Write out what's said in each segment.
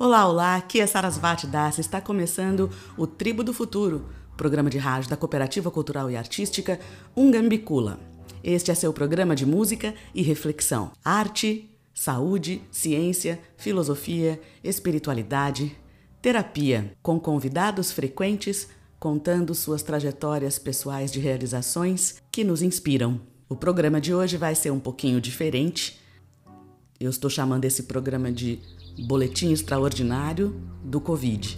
Olá, olá, aqui é Sarasvati Das. Está começando o Tribo do Futuro, programa de rádio da Cooperativa Cultural e Artística Ungambicula. Este é seu programa de música e reflexão. Arte, saúde, ciência, filosofia, espiritualidade, terapia, com convidados frequentes contando suas trajetórias pessoais de realizações que nos inspiram. O programa de hoje vai ser um pouquinho diferente. Eu estou chamando esse programa de Boletim Extraordinário do Covid.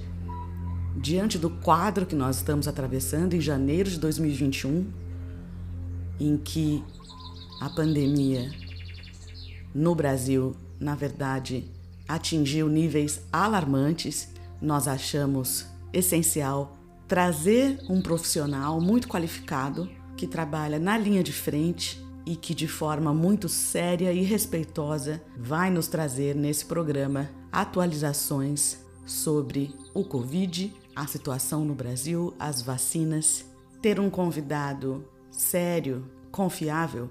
Diante do quadro que nós estamos atravessando em janeiro de 2021, em que a pandemia no Brasil, na verdade, atingiu níveis alarmantes, nós achamos essencial trazer um profissional muito qualificado que trabalha na linha de frente e que de forma muito séria e respeitosa vai nos trazer nesse programa atualizações sobre o Covid, a situação no Brasil, as vacinas. Ter um convidado sério, confiável,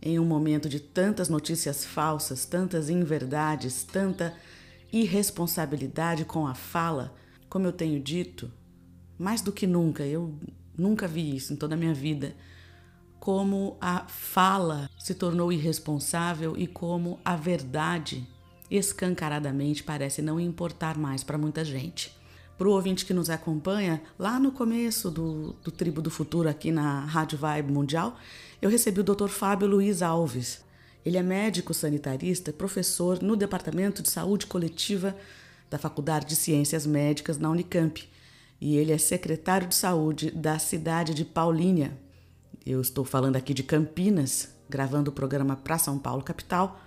em um momento de tantas notícias falsas, tantas inverdades, tanta irresponsabilidade com a fala, como eu tenho dito, mais do que nunca, eu nunca vi isso em toda a minha vida como a fala se tornou irresponsável e como a verdade escancaradamente parece não importar mais para muita gente. Para o ouvinte que nos acompanha, lá no começo do, do Tribo do Futuro, aqui na Rádio Vibe Mundial, eu recebi o Dr. Fábio Luiz Alves. Ele é médico sanitarista, professor no Departamento de Saúde Coletiva da Faculdade de Ciências Médicas na Unicamp. E ele é secretário de saúde da cidade de Paulínia, eu estou falando aqui de Campinas, gravando o programa para São Paulo, capital,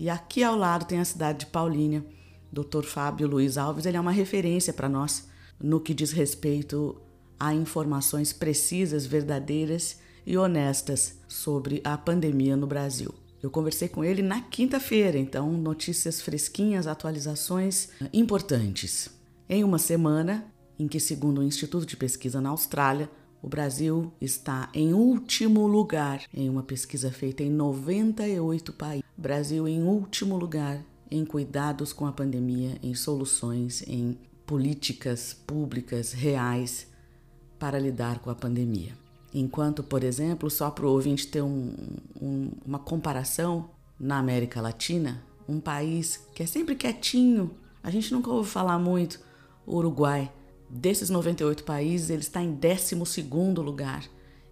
e aqui ao lado tem a cidade de Paulínia. Dr. Fábio Luiz Alves, ele é uma referência para nós no que diz respeito a informações precisas, verdadeiras e honestas sobre a pandemia no Brasil. Eu conversei com ele na quinta-feira, então notícias fresquinhas, atualizações importantes. Em uma semana em que, segundo o Instituto de Pesquisa na Austrália, o Brasil está em último lugar em uma pesquisa feita em 98 países. Brasil em último lugar em cuidados com a pandemia, em soluções, em políticas públicas reais para lidar com a pandemia. Enquanto, por exemplo, só para o ouvinte ter um, um, uma comparação, na América Latina, um país que é sempre quietinho, a gente nunca ouve falar muito, o Uruguai Desses 98 países, ele está em 12 lugar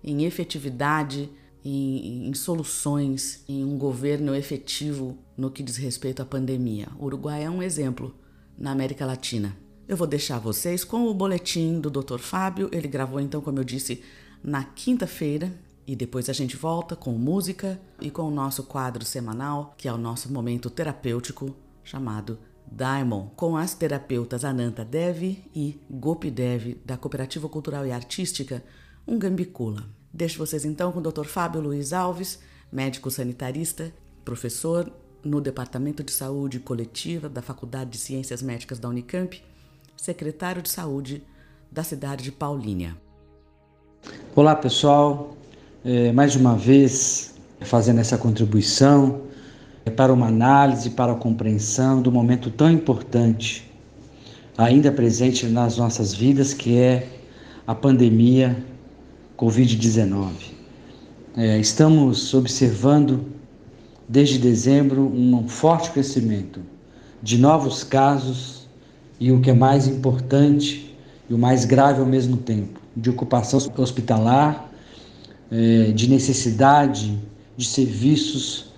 em efetividade, em, em, soluções, em um governo efetivo no que diz respeito à pandemia. O Uruguai é um exemplo na América Latina. Eu vou deixar vocês com o boletim do Dr. Fábio. Ele gravou, então, como eu disse, na quinta-feira. E depois a gente volta com música e com o nosso quadro semanal, que é o nosso momento terapêutico chamado Diamond, com as terapeutas Ananta Devi e Gopi Devi, da Cooperativa Cultural e Artística Ungambicula. Deixo vocês então com o Dr. Fábio Luiz Alves, médico sanitarista, professor no Departamento de Saúde Coletiva da Faculdade de Ciências Médicas da Unicamp, secretário de Saúde da cidade de Paulínia. Olá pessoal, é, mais uma vez fazendo essa contribuição para uma análise, para a compreensão do momento tão importante, ainda presente nas nossas vidas, que é a pandemia Covid-19. É, estamos observando desde dezembro um forte crescimento de novos casos e o que é mais importante e o mais grave ao mesmo tempo, de ocupação hospitalar, é, de necessidade de serviços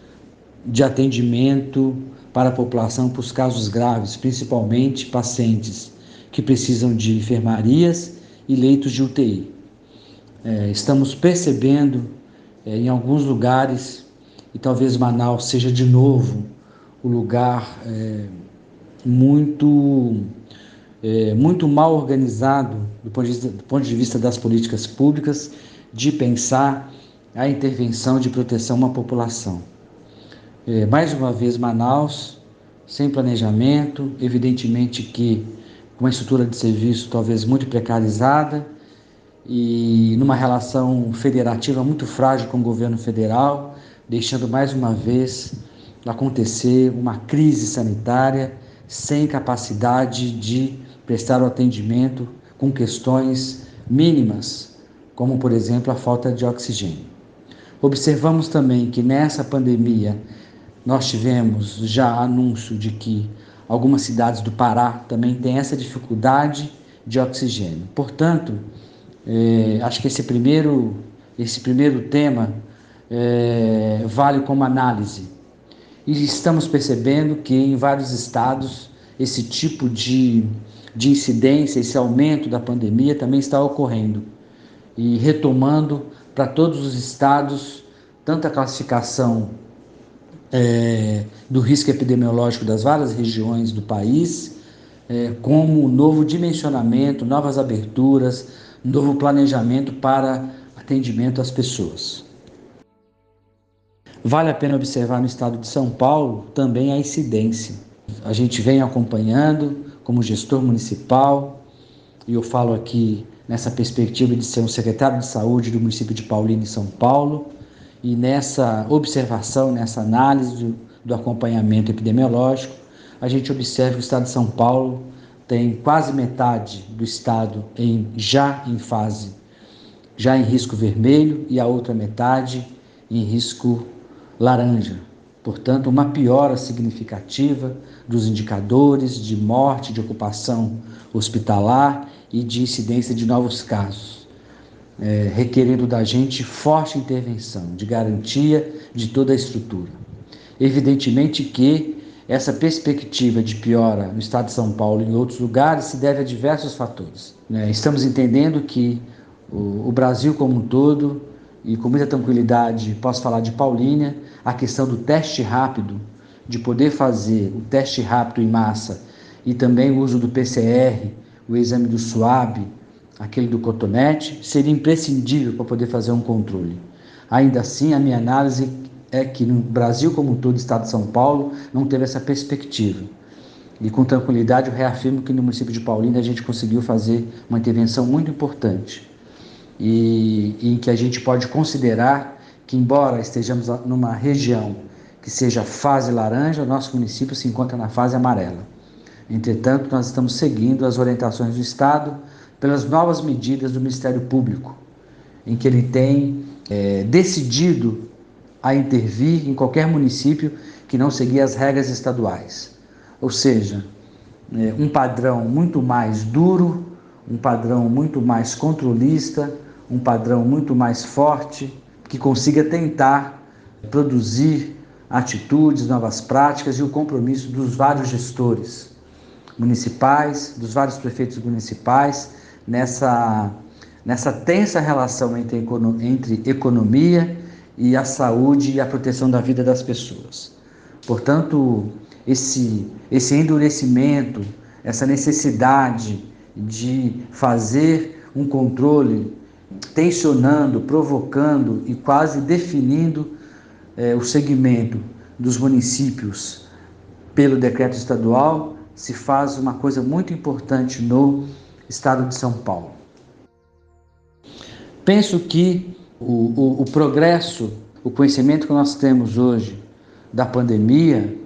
de atendimento para a população para os casos graves, principalmente pacientes que precisam de enfermarias e leitos de UTI. É, estamos percebendo é, em alguns lugares, e talvez Manaus seja de novo o lugar é, muito, é, muito mal organizado do ponto, vista, do ponto de vista das políticas públicas, de pensar a intervenção de proteção uma população. É, mais uma vez, Manaus, sem planejamento, evidentemente que com uma estrutura de serviço talvez muito precarizada e numa relação federativa muito frágil com o governo federal, deixando mais uma vez acontecer uma crise sanitária sem capacidade de prestar o atendimento com questões mínimas, como por exemplo a falta de oxigênio. Observamos também que nessa pandemia nós tivemos já anúncio de que algumas cidades do Pará também têm essa dificuldade de oxigênio. Portanto, é, acho que esse primeiro, esse primeiro tema é, vale como análise. E estamos percebendo que em vários estados esse tipo de, de incidência, esse aumento da pandemia também está ocorrendo. E retomando para todos os estados, tanto a classificação é, do risco epidemiológico das várias regiões do país, é, como novo dimensionamento, novas aberturas, novo planejamento para atendimento às pessoas. Vale a pena observar no estado de São Paulo também a incidência. A gente vem acompanhando como gestor municipal, e eu falo aqui nessa perspectiva de ser um secretário de saúde do município de Paulínia, em São Paulo, e nessa observação, nessa análise do, do acompanhamento epidemiológico, a gente observa que o estado de São Paulo tem quase metade do estado em, já em fase, já em risco vermelho e a outra metade em risco laranja. Portanto, uma piora significativa dos indicadores de morte, de ocupação hospitalar e de incidência de novos casos é, requerendo da gente forte intervenção, de garantia de toda a estrutura. Evidentemente que essa perspectiva de piora no estado de São Paulo e em outros lugares se deve a diversos fatores. Né? Estamos entendendo que o, Brasil como um todo, e com muita tranquilidade posso falar de Paulínia, a questão do teste rápido, de poder fazer o teste rápido em massa e também o uso do PCR, o exame do SUAB, aquele do cotonete, seria imprescindível para poder fazer um controle. Ainda assim, a minha análise é que no Brasil como um todo, Estado de São Paulo, não teve essa perspectiva. E com tranquilidade eu reafirmo que no município de Paulínia a gente conseguiu fazer uma intervenção muito importante. E, em que a gente pode considerar que, embora estejamos numa região que seja fase laranja, nosso município se encontra na fase amarela. Entretanto, nós estamos seguindo as orientações do Estado, pelas novas medidas do Ministério Público, em que ele tem é, decidido a intervir em qualquer município que não seguir as regras estaduais. Ou seja, é, um padrão muito mais duro, um padrão muito mais controlista, um padrão muito mais forte, que consiga tentar produzir atitudes, novas práticas e o compromisso dos vários gestores municipais, dos vários prefeitos municipais nessa, nessa tensa relação entre, entre economia e a saúde e a proteção da vida das pessoas. Portanto, esse, esse endurecimento, essa necessidade de fazer um controle tensionando, provocando e quase definindo eh, o segmento dos municípios pelo decreto estadual, se faz uma coisa muito importante no estado de São Paulo. Penso que o, o, o progresso, o conhecimento que nós temos hoje da pandemia,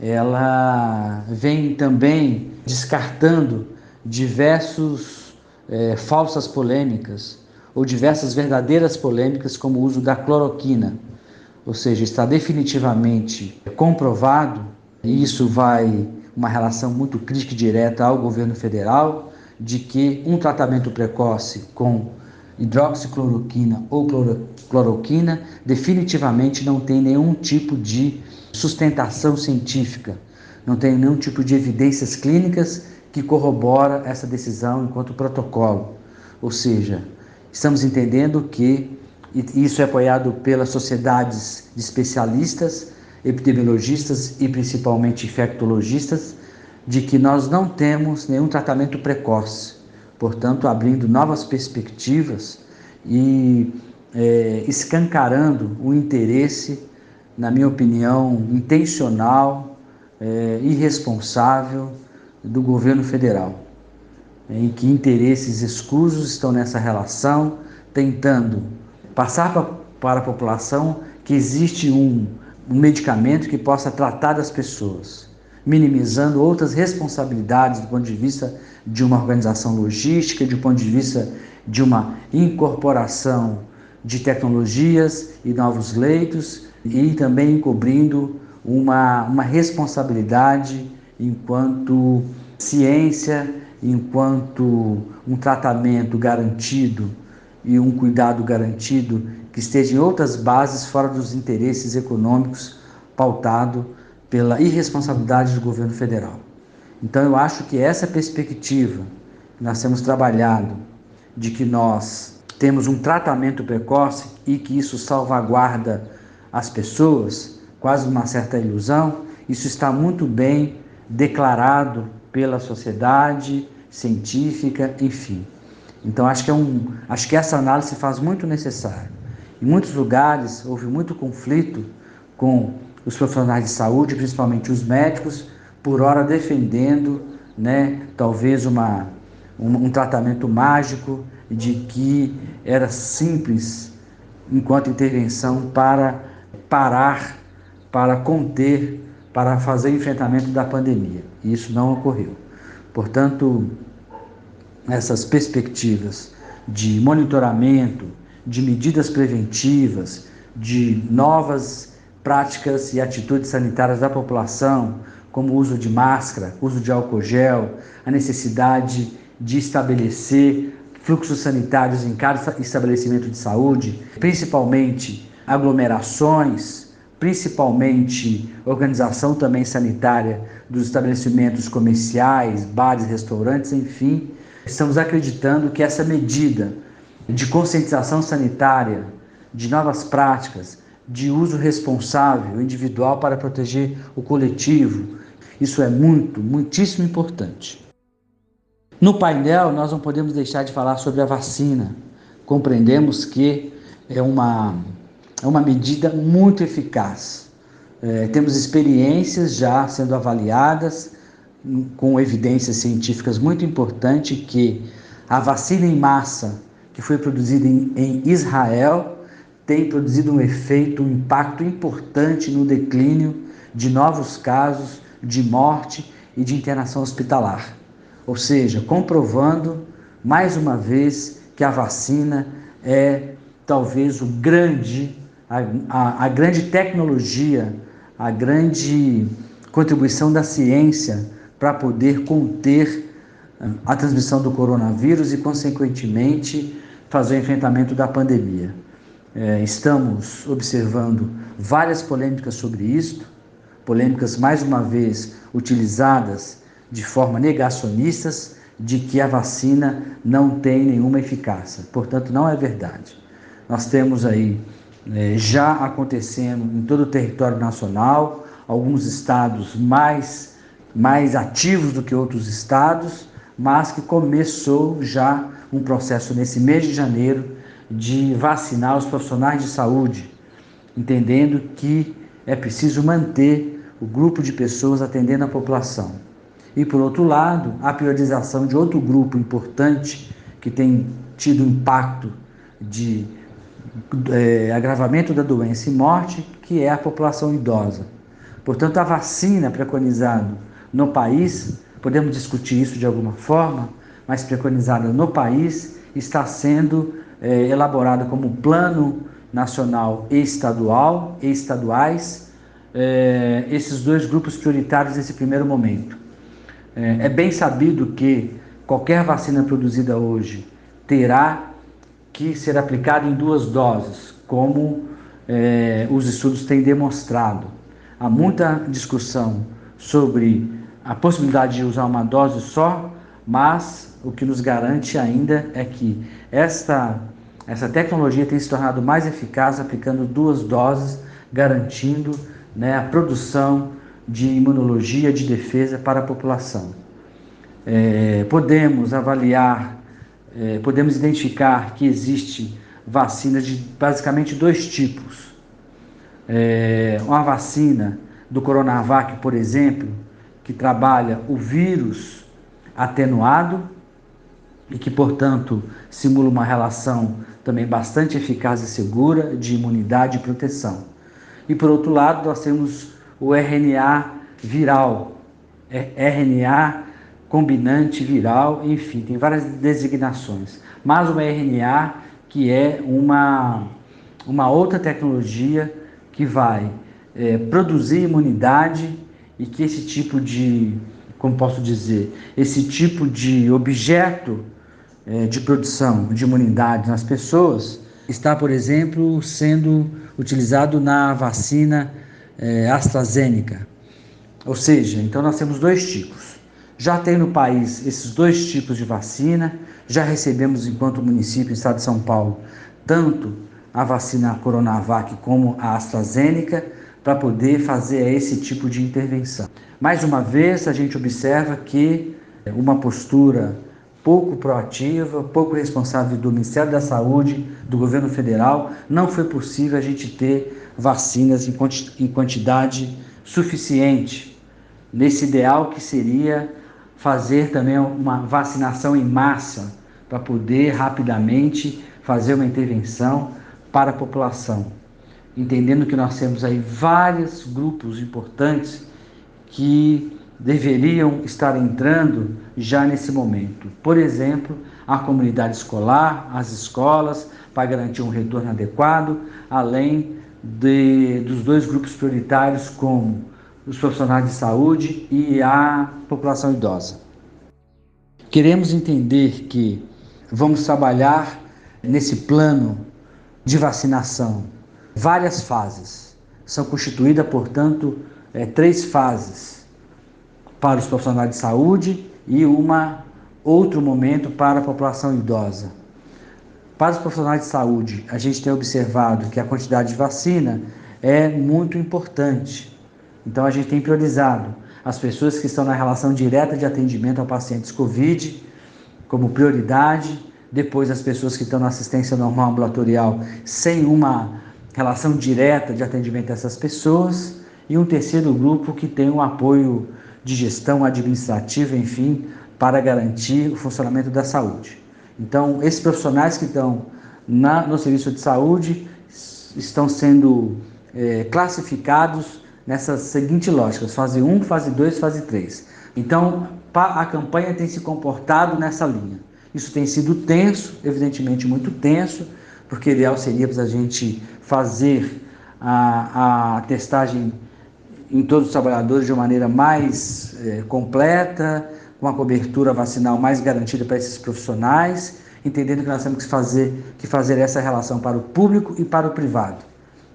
ela vem também descartando diversos é, falsas polêmicas ou diversas verdadeiras polêmicas, como o uso da cloroquina. Ou seja, está definitivamente comprovado, e isso vai uma relação muito crítica e direta ao governo federal, de que um tratamento precoce com hidroxicloroquina ou cloroquina definitivamente não tem nenhum tipo de sustentação científica, não tem nenhum tipo de evidências clínicas que corrobora essa decisão enquanto protocolo. Ou seja, estamos entendendo que isso é apoiado pelas sociedades de especialistas, epidemiologistas e principalmente infectologistas, de que nós não temos nenhum tratamento precoce, portanto, abrindo novas perspectivas e é, escancarando o interesse, na minha opinião, intencional, é, irresponsável do governo federal, em que interesses escusos estão nessa relação, tentando passar pra, para a população que existe um, um medicamento que possa tratar das pessoas minimizando outras responsabilidades do ponto de vista de uma organização logística, do ponto de vista de uma incorporação de tecnologias e novos leitos e também encobrindo uma, uma responsabilidade enquanto ciência, enquanto um tratamento garantido e um cuidado garantido que esteja em outras bases fora dos interesses econômicos pautado pela irresponsabilidade do governo federal. Então eu acho que essa perspectiva que nós temos trabalhado de que nós temos um tratamento precoce e que isso salvaguarda as pessoas, quase uma certa ilusão, isso está muito bem declarado pela sociedade científica, enfim. Então acho que é um, acho que essa análise se faz muito necessária. Em muitos lugares houve muito conflito com os profissionais de saúde, principalmente os médicos, por hora defendendo, né, talvez uma, um, um tratamento mágico de que era simples enquanto intervenção para parar, para conter, para fazer enfrentamento da pandemia. E isso não ocorreu. Portanto, essas perspectivas de monitoramento, de medidas preventivas, de novas práticas e atitudes sanitárias da população, como o uso de máscara, uso de álcool gel, a necessidade de estabelecer fluxos sanitários em cada estabelecimento de saúde, principalmente aglomerações, principalmente organização também sanitária dos estabelecimentos comerciais, bares, restaurantes, enfim. Estamos acreditando que essa medida de conscientização sanitária, de novas práticas, de uso responsável individual para proteger o coletivo, isso é muito, muitíssimo importante. No painel, nós não podemos deixar de falar sobre a vacina. Compreendemos que é uma, é uma medida muito eficaz. É, temos experiências já sendo avaliadas com evidências científicas muito importantes que a vacina em massa que foi produzida em, em Israel tem produzido um efeito, um impacto importante no declínio de novos casos de morte e de internação hospitalar. Ou seja, comprovando mais uma vez que a vacina é talvez o grande, a, a, a grande tecnologia, a grande contribuição da ciência para poder conter ah, a transmissão do coronavírus e, consequentemente, fazer o enfrentamento da pandemia. É, estamos observando várias polêmicas sobre isto, polêmicas mais uma vez utilizadas de forma negacionistas de que a vacina não tem nenhuma eficácia. Portanto, não é verdade. Nós temos aí é, já acontecendo em todo o território nacional, alguns estados mais, mais ativos do que outros estados, mas que começou já um processo nesse mês de janeiro de vacinar os profissionais de saúde, entendendo que é preciso manter o grupo de pessoas atendendo a população. E, por outro lado, a priorização de outro grupo importante que tem tido impacto de é, agravamento da doença e morte, que é a população idosa. Portanto, a vacina preconizada no país, podemos discutir isso de alguma forma, mas preconizada no país, está sendo é, elaborada como plano nacional e estadual e estaduais é, esses dois grupos prioritários nesse primeiro momento. É, é bem sabido que qualquer vacina produzida hoje terá que ser aplicada em duas doses, como é, os estudos têm demonstrado. Há muita discussão sobre a possibilidade de usar uma dose só, mas o que nos garante ainda é que esta, essa tecnologia tem se tornado mais eficaz aplicando duas doses, garantindo né, a produção de imunologia de defesa para a população. É, podemos avaliar, é, podemos identificar que existe vacinas de basicamente dois tipos. É, uma vacina do Coronavac, por exemplo, que trabalha o vírus atenuado e que, portanto, simula uma relação também bastante eficaz e segura de imunidade e proteção. E por outro lado, nós temos o RNA viral, RNA combinante viral, enfim, tem várias designações. Mas o RNA, que é uma, uma outra tecnologia que vai é, produzir imunidade e que esse tipo de, como posso dizer, esse tipo de objeto é, de produção de imunidade nas pessoas está, por exemplo, sendo utilizado na vacina é, AstraZeneca. Ou seja, então nós temos dois tipos. Já tem no país esses dois tipos de vacina, já recebemos, enquanto município, Estado de São Paulo, tanto a vacina Coronavac como a AstraZeneca, para poder fazer esse tipo de intervenção. Mais uma vez, a gente observa que uma postura pouco proativa, pouco responsável do Ministério da Saúde, do governo federal, não foi possível a gente ter vacinas em quantidade suficiente, nesse ideal que seria fazer também uma vacinação em massa para poder rapidamente fazer uma intervenção para a população, entendendo que nós temos aí vários grupos importantes que deveriam estar entrando já nesse momento. Por exemplo, a comunidade escolar, as escolas, para garantir um retorno adequado, além de, dos dois grupos prioritários, como os profissionais de saúde e a população idosa. Queremos entender que vamos trabalhar nesse plano de vacinação várias fases. São constituídas, portanto, é, três fases para os profissionais de saúde e uma outro momento para a população idosa. Para os profissionais de saúde, a gente tem observado que a quantidade de vacina é muito importante. Então a gente tem priorizado as pessoas que estão na relação direta de atendimento a pacientes COVID como prioridade, depois as pessoas que estão na assistência normal ambulatorial sem uma relação direta de atendimento a essas pessoas, e um terceiro grupo que tem um apoio de gestão administrativa, enfim, para garantir o funcionamento da saúde. Então, esses profissionais que estão na, no serviço de saúde estão sendo é, classificados nessa seguinte lógica: fase 1, fase 2, fase 3. Então, a campanha tem se comportado nessa linha. Isso tem sido tenso, evidentemente muito tenso, porque ideal seria para a gente fazer a, a testagem em todos os trabalhadores de uma maneira mais é, completa, com a cobertura vacinal mais garantida para esses profissionais, entendendo que nós temos que fazer, que fazer essa relação para o público e para o privado.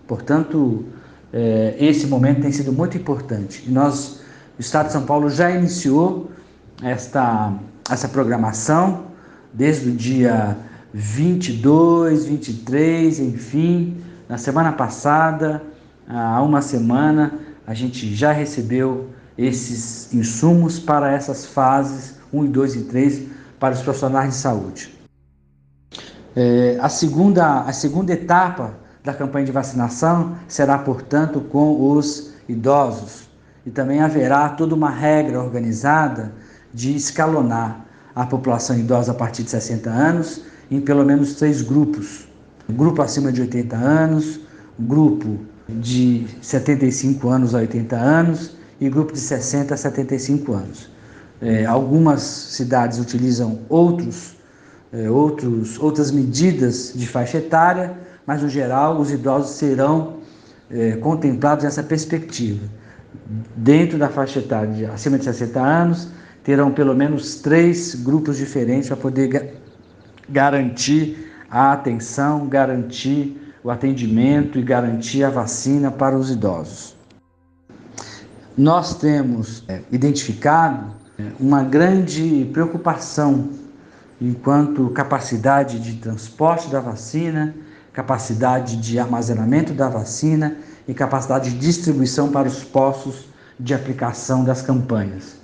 Portanto, é, esse momento tem sido muito importante. E nós, o Estado de São Paulo já iniciou esta, essa programação desde o dia 22, 23, enfim, na semana passada, há uma semana, a gente já recebeu esses insumos para essas fases 1 e 2 e 3 para os profissionais de saúde. É, a, segunda, a segunda etapa da campanha de vacinação será, portanto, com os idosos. E também haverá toda uma regra organizada de escalonar a população idosa a partir de 60 anos em pelo menos três grupos: grupo acima de 80 anos, grupo de 75 anos a 80 anos e grupo de 60 a 75 anos. É, algumas cidades utilizam outros, é, outros, outras medidas de faixa etária, mas no geral os idosos serão é, contemplados nessa perspectiva. Dentro da faixa etária de acima de 60 anos, terão pelo menos três grupos diferentes para poder ga garantir a atenção, garantir o atendimento e garantir a vacina para os idosos. Nós temos é, identificado é, uma grande preocupação enquanto capacidade de transporte da vacina capacidade de armazenamento da vacina e capacidade de distribuição para os postos de aplicação das campanhas.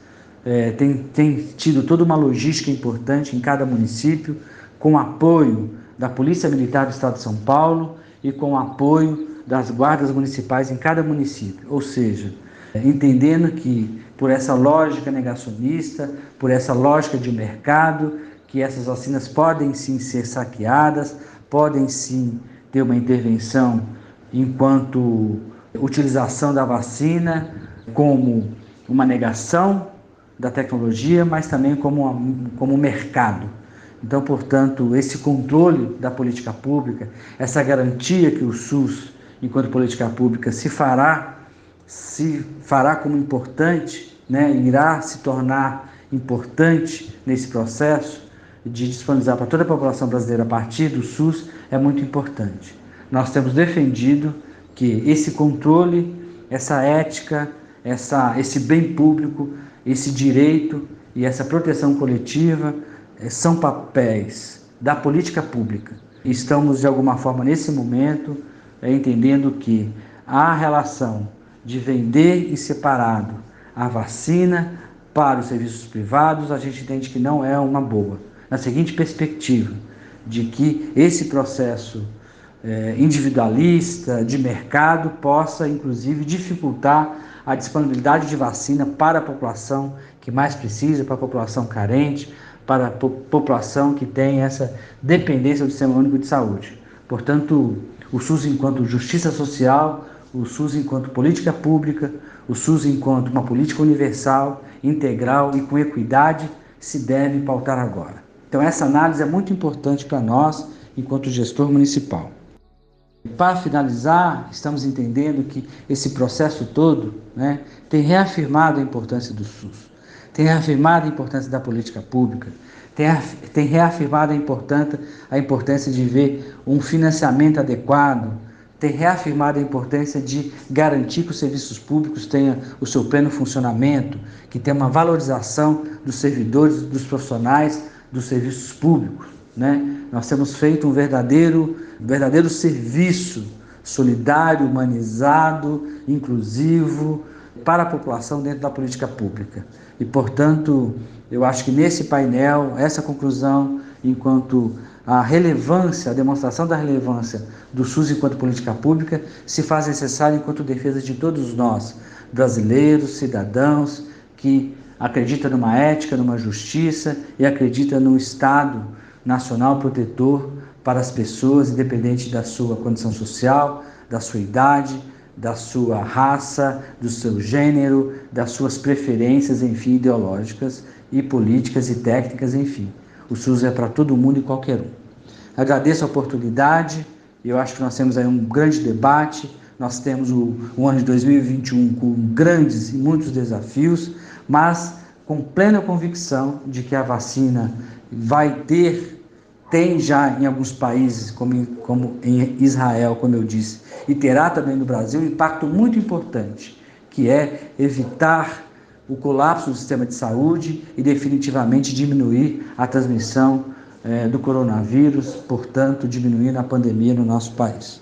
É, tem, tem tido toda uma logística importante em cada município, com apoio da Polícia Militar do Estado de São Paulo e com apoio das guardas municipais em cada município. Ou seja, entendendo que por essa lógica negacionista, por essa lógica de mercado, que essas vacinas podem sim ser saqueadas, podem sim ter uma intervenção enquanto utilização da vacina como uma negação da tecnologia, mas também como, como mercado. Então, portanto, esse controle da política pública, essa garantia que o SUS, enquanto política pública, se fará, se fará como importante, né, irá se tornar importante nesse processo de disponibilizar para toda a população brasileira a partir do SUS, é muito importante. Nós temos defendido que esse controle, essa ética, essa, esse bem público, esse direito e essa proteção coletiva são papéis da política pública. Estamos, de alguma forma, nesse momento, eh, entendendo que a relação de vender e separado a vacina para os serviços privados, a gente entende que não é uma boa. Na seguinte perspectiva, de que esse processo é, individualista, de mercado, possa inclusive dificultar a disponibilidade de vacina para a população que mais precisa, para a população carente, para a população que tem essa dependência do Sistema Único de Saúde. Portanto, o SUS enquanto justiça social, o SUS enquanto política pública, o SUS enquanto uma política universal, integral e com equidade se deve pautar agora. Então, essa análise é muito importante para nós, enquanto gestor municipal. Para finalizar, estamos entendendo que esse processo todo né, tem reafirmado a importância do SUS, tem reafirmado a importância da política pública, tem, reafirmado a importância, de ver um financiamento adequado, tem reafirmado a importância de garantir que os serviços públicos tenham o seu pleno funcionamento, que tenha uma valorização dos servidores, dos profissionais, dos serviços públicos. Né? Nós temos feito um verdadeiro, verdadeiro serviço solidário, humanizado, inclusivo para a população dentro da política pública. E, portanto, eu acho que nesse painel, essa conclusão, enquanto a relevância, a demonstração da relevância do SUS enquanto política pública, se faz necessária enquanto defesa de todos nós, brasileiros, cidadãos, que acredita numa ética, numa justiça e acredita num Estado nacional protetor para as pessoas, independente da sua condição social, da sua idade, da sua raça, do seu gênero, das suas preferências, enfim, ideológicas e políticas e técnicas, enfim. O SUS é para todo mundo e qualquer um. Agradeço a oportunidade, eu acho que nós temos aí um grande debate, nós temos o, o ano de 2021 com grandes e muitos desafios, mas com plena convicção de que a vacina vai ter, tem já em alguns países, como, como em Israel, como eu disse, e terá também no Brasil um impacto muito importante, que é evitar o colapso do sistema de saúde e definitivamente diminuir a transmissão é, do coronavírus, portanto, diminuindo a pandemia no nosso país.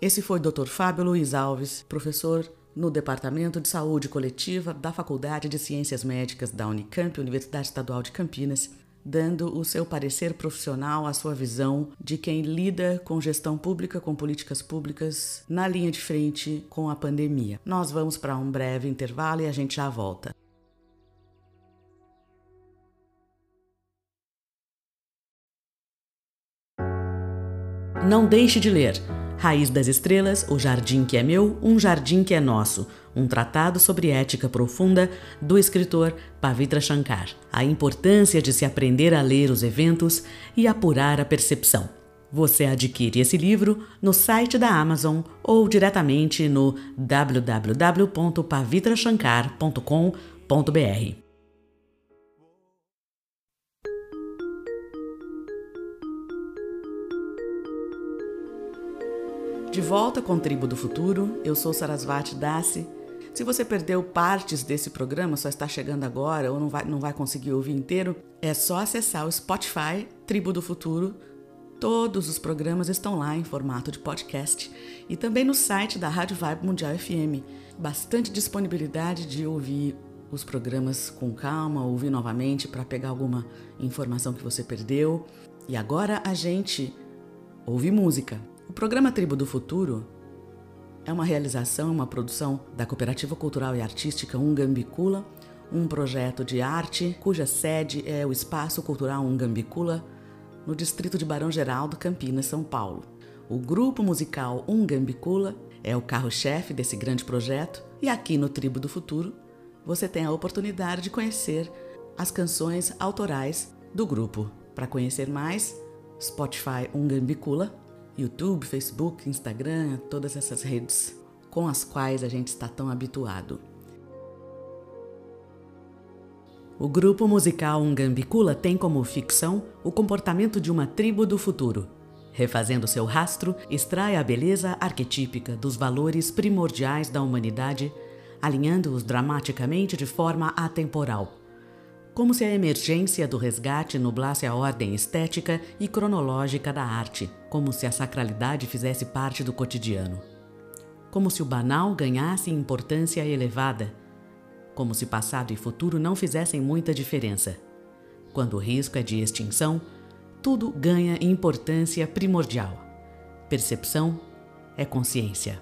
Esse foi o Dr. Fábio Luiz Alves, professor no Departamento de Saúde Coletiva da Faculdade de Ciências Médicas da Unicamp, Universidade Estadual de Campinas, dando o seu parecer profissional, a sua visão de quem lida com gestão pública, com políticas públicas na linha de frente com a pandemia. Nós vamos para um breve intervalo e a gente já volta. Não deixe de ler. Raiz das Estrelas, O Jardim que é Meu, Um Jardim que é Nosso, um tratado sobre ética profunda do escritor Pavitra Shankar. A importância de se aprender a ler os eventos e apurar a percepção. Você adquire esse livro no site da Amazon ou diretamente no www.pavitrashankar.com.br. De volta com Tribo do Futuro, eu sou Sarasvati Dasi. Se você perdeu partes desse programa, só está chegando agora ou não vai, não vai conseguir ouvir inteiro, é só acessar o Spotify Tribo do Futuro. Todos os programas estão lá em formato de podcast e também no site da Rádio Vibe Mundial FM. Bastante disponibilidade de ouvir os programas com calma, ouvir novamente para pegar alguma informação que você perdeu. E agora a gente ouve música. Programa Tribo do Futuro é uma realização, uma produção da Cooperativa Cultural e Artística Ungambicula, um projeto de arte cuja sede é o Espaço Cultural Ungambicula, no distrito de Barão Geraldo, Campinas, São Paulo. O grupo musical Ungambicula é o carro-chefe desse grande projeto e aqui no Tribo do Futuro você tem a oportunidade de conhecer as canções autorais do grupo. Para conhecer mais, Spotify Ungambicula, YouTube, Facebook, Instagram, todas essas redes com as quais a gente está tão habituado. O grupo musical Ungambicula tem como ficção o comportamento de uma tribo do futuro. Refazendo seu rastro, extrai a beleza arquetípica dos valores primordiais da humanidade, alinhando-os dramaticamente de forma atemporal. Como se a emergência do resgate nublasse a ordem estética e cronológica da arte, como se a sacralidade fizesse parte do cotidiano. Como se o banal ganhasse importância elevada como se passado e futuro não fizessem muita diferença. Quando o risco é de extinção, tudo ganha importância primordial. Percepção é consciência.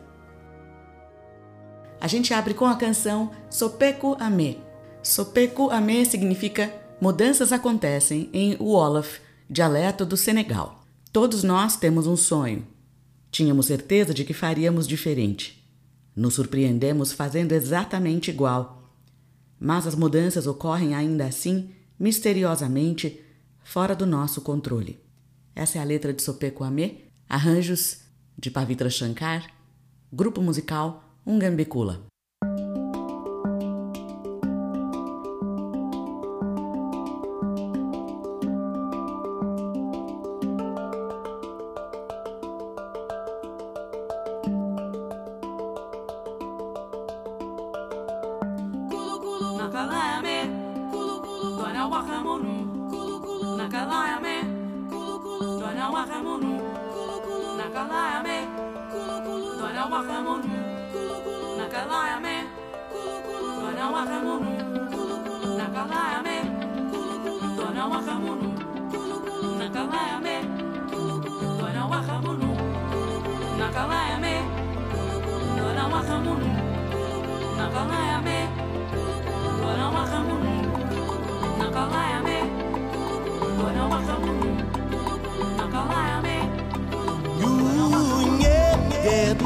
A gente abre com a canção Sopeco Ame. Sopeco Ame significa mudanças acontecem em Wolof, dialeto do Senegal. Todos nós temos um sonho. Tínhamos certeza de que faríamos diferente. Nos surpreendemos fazendo exatamente igual mas as mudanças ocorrem ainda assim, misteriosamente, fora do nosso controle. Essa é a letra de Sopeco Amé, arranjos de Pavitra Shankar, grupo musical Ungambicula. kulu nakalayame kulu kulu dona wakamunu kulu kulu nakalayame kulu kulu dona wakamunu kulu kulu nakalayame kulu kulu dona wakamunu kulu kulu nakalayame kulu kulu dona wakamunu kulu kulu nakalayame kulu kulu dona wakamunu kulu kulu nakalayame kulu kulu dona wakamunu kulu kulu kulu kulu dona wakamunu kulu kulu yeah.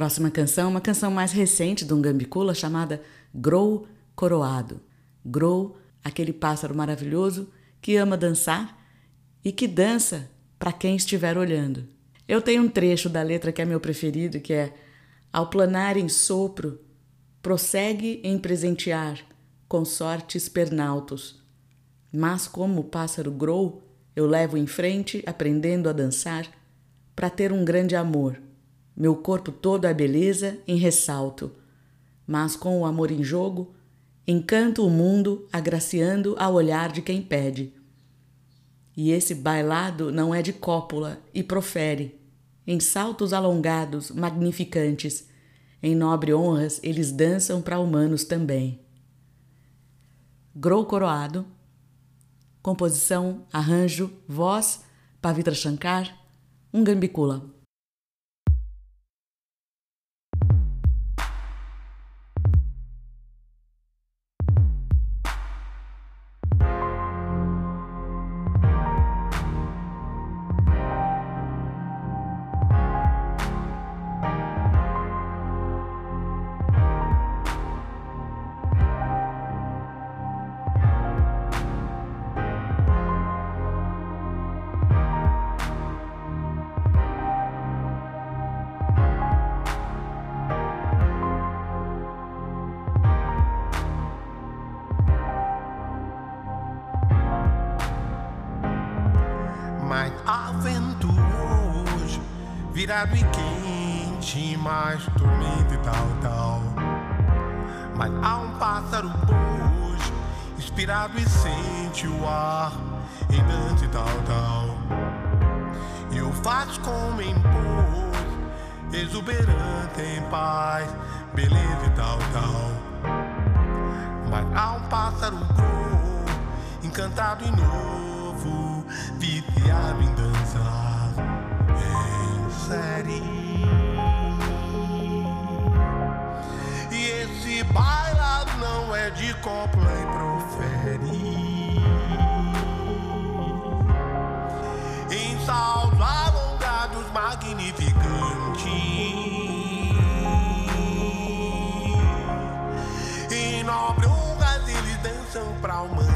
Próxima canção, uma canção mais recente de um gambicula chamada Grow Coroado. Grow, aquele pássaro maravilhoso que ama dançar e que dança para quem estiver olhando. Eu tenho um trecho da letra que é meu preferido, que é Ao planar em sopro, prossegue em presentear consortes pernaltos. Mas como o pássaro grow, eu levo em frente, aprendendo a dançar, para ter um grande amor meu corpo todo é beleza em ressalto, mas com o amor em jogo, encanto o mundo agraciando ao olhar de quem pede. E esse bailado não é de cópula e profere, em saltos alongados, magnificantes, em nobre honras eles dançam para humanos também. Grou Coroado, composição, arranjo, voz, Pavitra Shankar, um Mas há um pássaro hoje, inspirado e sente o ar em dança e tal, tal. E o faz como impor, exuberante em paz, beleza e tal, tal. Mas há um pássaro cor, encantado e novo, viciado em dançar série. De copla e profere. Em saltos alongados magnificantes. Em nobre honras eles dançam pra humanos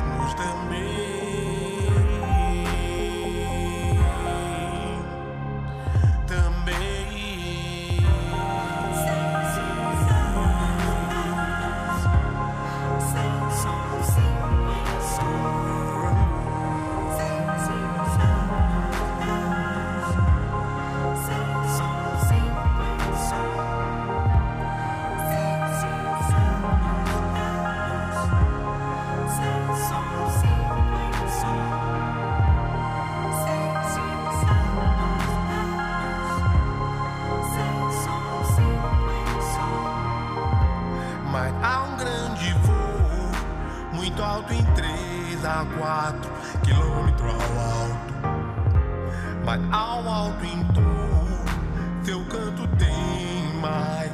canto tem mais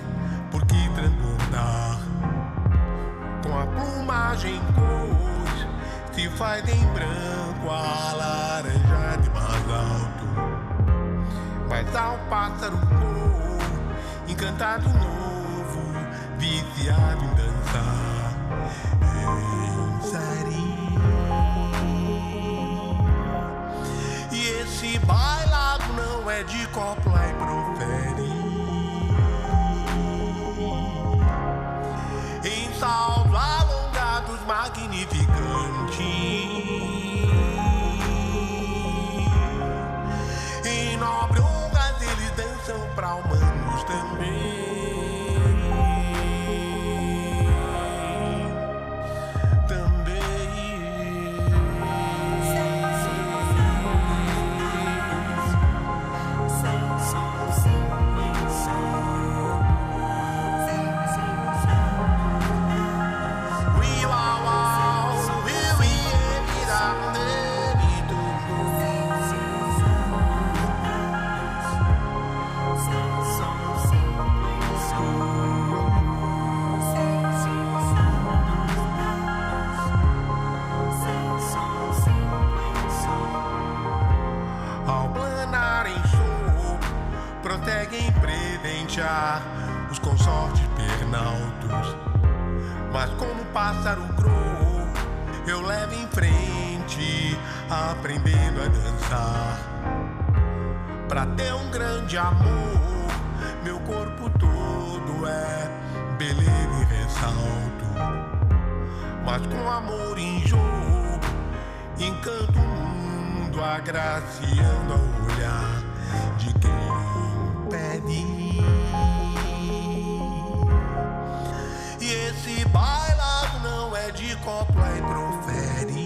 por que transbordar. Com a plumagem cor, se faz em branco a laranja mais alto. Mas ao pássaro cor, encantado novo, viciado em dançar. Em série. Esse bailado não é de copla e profere. Honras eles deixar os consortes pernaltos. Mas como pássaro cru, eu levo em frente, aprendendo a dançar. Pra ter um grande amor, meu corpo todo é beleza e ressalto. Mas com amor em jogo, encanto o mundo, agraciando ao olhar de quem pede. Bailado não é de copla e profere.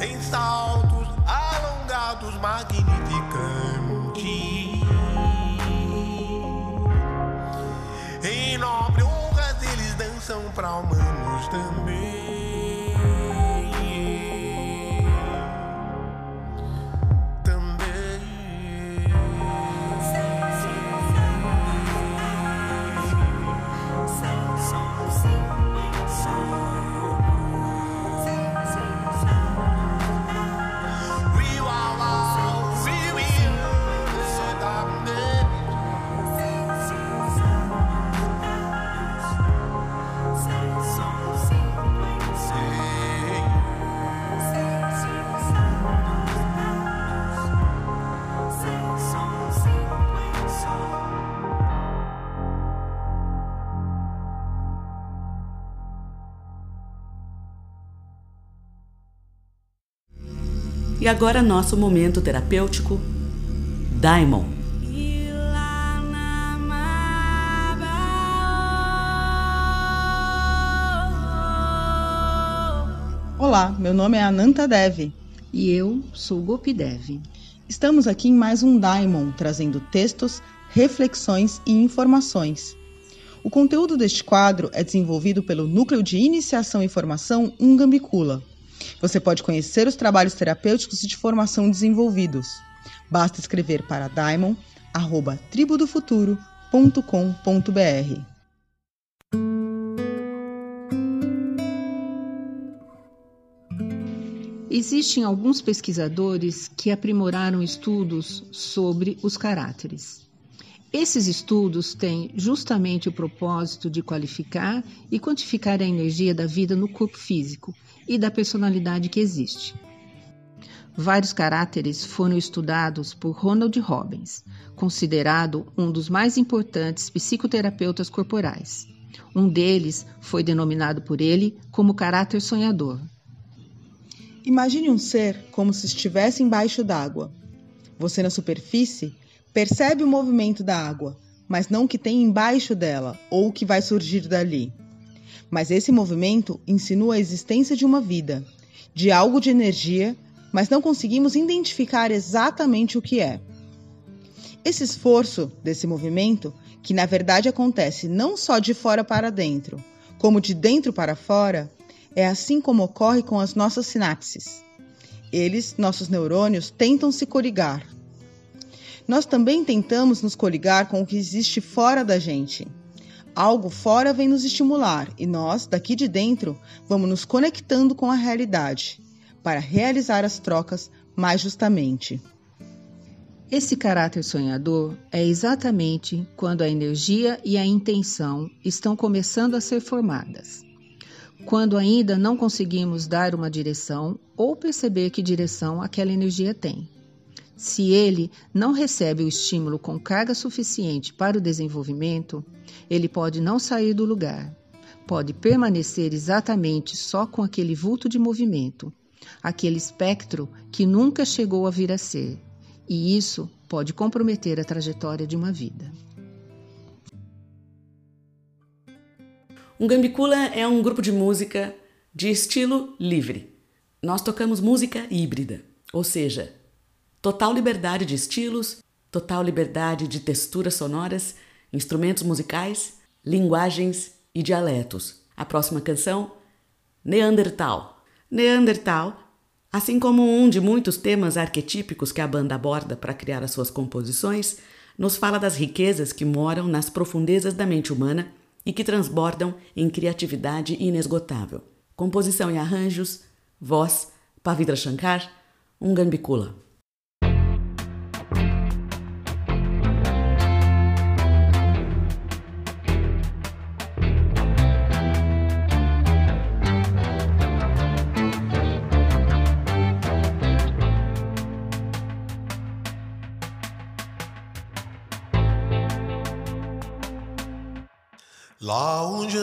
Em saltos alongados, magnificantes. Em nobre honras eles dançam pra humanos também. E agora nosso momento terapêutico, Daimon. Olá, meu nome é Ananta Dev. E eu sou Gopi Dev. Estamos aqui em mais um Daimon, trazendo textos, reflexões e informações. O conteúdo deste quadro é desenvolvido pelo Núcleo de Iniciação e Formação Ungambicula, você pode conhecer os trabalhos terapêuticos e de formação desenvolvidos. Basta escrever para daimon@tribudofuturo.com.br. Existem alguns pesquisadores que aprimoraram estudos sobre os caráteres. Esses estudos têm justamente o propósito de qualificar e quantificar a energia da vida no corpo físico e da personalidade que existe. Vários caráteres foram estudados por Ronald Robbins, considerado um dos mais importantes psicoterapeutas corporais. Um deles foi denominado por ele como caráter sonhador. Imagine um ser como se estivesse embaixo d'água. Você, na superfície, percebe o movimento da água, mas não o que tem embaixo dela ou o que vai surgir dali. Mas esse movimento insinua a existência de uma vida, de algo de energia, mas não conseguimos identificar exatamente o que é. Esse esforço desse movimento, que na verdade acontece não só de fora para dentro, como de dentro para fora, é assim como ocorre com as nossas sinapses. Eles, nossos neurônios, tentam se coligar. Nós também tentamos nos coligar com o que existe fora da gente. Algo fora vem nos estimular e nós, daqui de dentro, vamos nos conectando com a realidade para realizar as trocas mais justamente. Esse caráter sonhador é exatamente quando a energia e a intenção estão começando a ser formadas. Quando ainda não conseguimos dar uma direção ou perceber que direção aquela energia tem. Se ele não recebe o estímulo com carga suficiente para o desenvolvimento, ele pode não sair do lugar, pode permanecer exatamente só com aquele vulto de movimento, aquele espectro que nunca chegou a vir a ser, e isso pode comprometer a trajetória de uma vida. Um Gambicula é um grupo de música de estilo livre. Nós tocamos música híbrida, ou seja, Total liberdade de estilos, total liberdade de texturas sonoras, instrumentos musicais, linguagens e dialetos. A próxima canção, Neandertal. Neandertal, assim como um de muitos temas arquetípicos que a banda aborda para criar as suas composições, nos fala das riquezas que moram nas profundezas da mente humana e que transbordam em criatividade inesgotável. Composição e arranjos, voz, Pavitra Shankar, um gambicula. Lá onde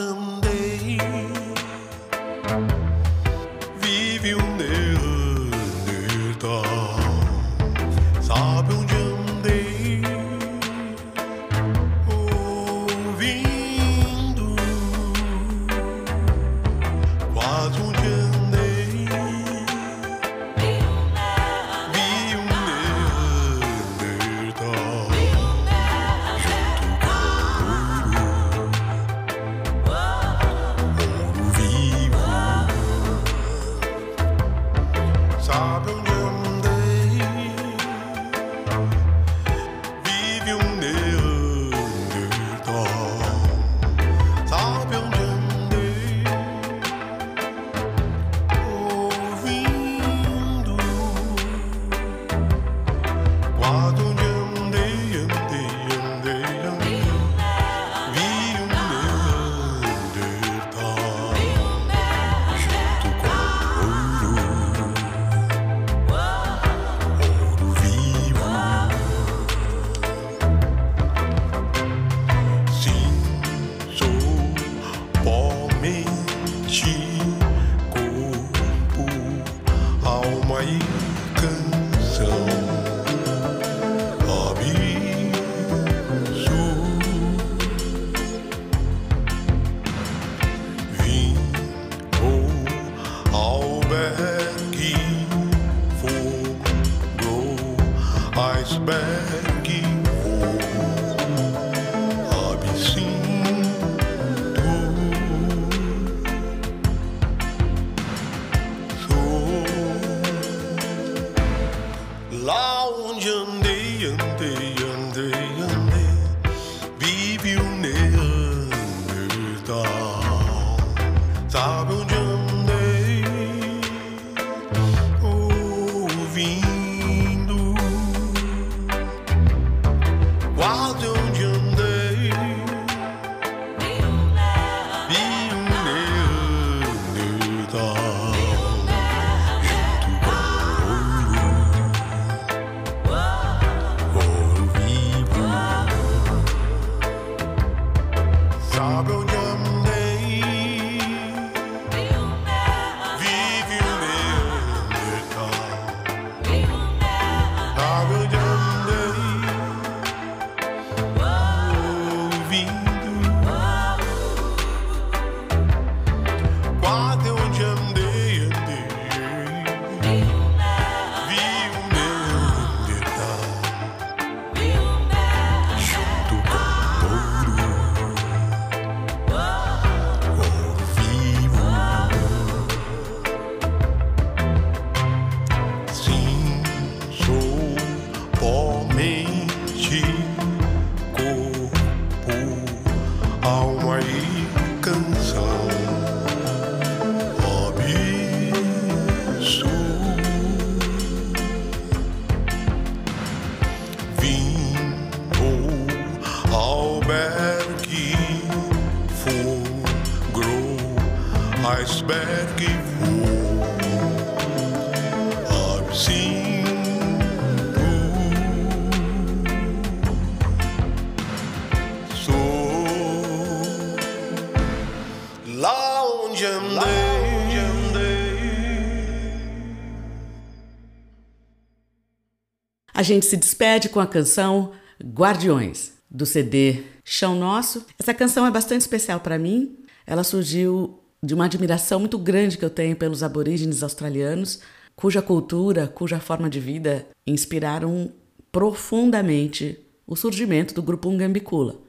gente se despede com a canção Guardiões, do CD Chão Nosso. Essa canção é bastante especial para mim. Ela surgiu de uma admiração muito grande que eu tenho pelos aborígenes australianos, cuja cultura, cuja forma de vida inspiraram profundamente o surgimento do grupo Ungambicula.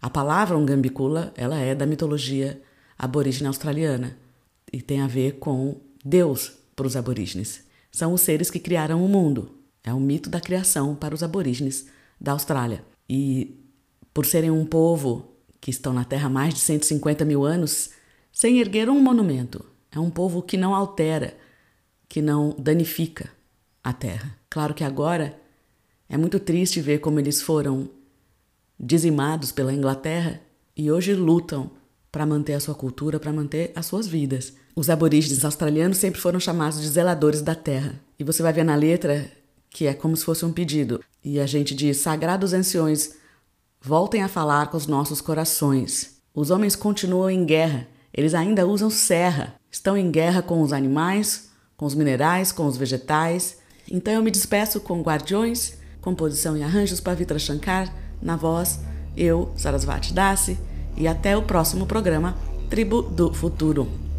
A palavra Ungambicula, ela é da mitologia aborígene australiana e tem a ver com Deus para os aborígenes. São os seres que criaram o mundo. É um mito da criação para os aborígenes da Austrália. E por serem um povo que estão na Terra há mais de 150 mil anos, sem erguer um monumento, é um povo que não altera, que não danifica a Terra. Claro que agora é muito triste ver como eles foram dizimados pela Inglaterra e hoje lutam para manter a sua cultura, para manter as suas vidas. Os aborígenes australianos sempre foram chamados de zeladores da terra. E você vai ver na letra que é como se fosse um pedido. E a gente diz: Sagrados anciões, voltem a falar com os nossos corações. Os homens continuam em guerra, eles ainda usam serra, estão em guerra com os animais, com os minerais, com os vegetais. Então eu me despeço com Guardiões, composição e arranjos Pavitra Shankar, na voz, eu, Sarasvati Dasi, e até o próximo programa Tribo do Futuro.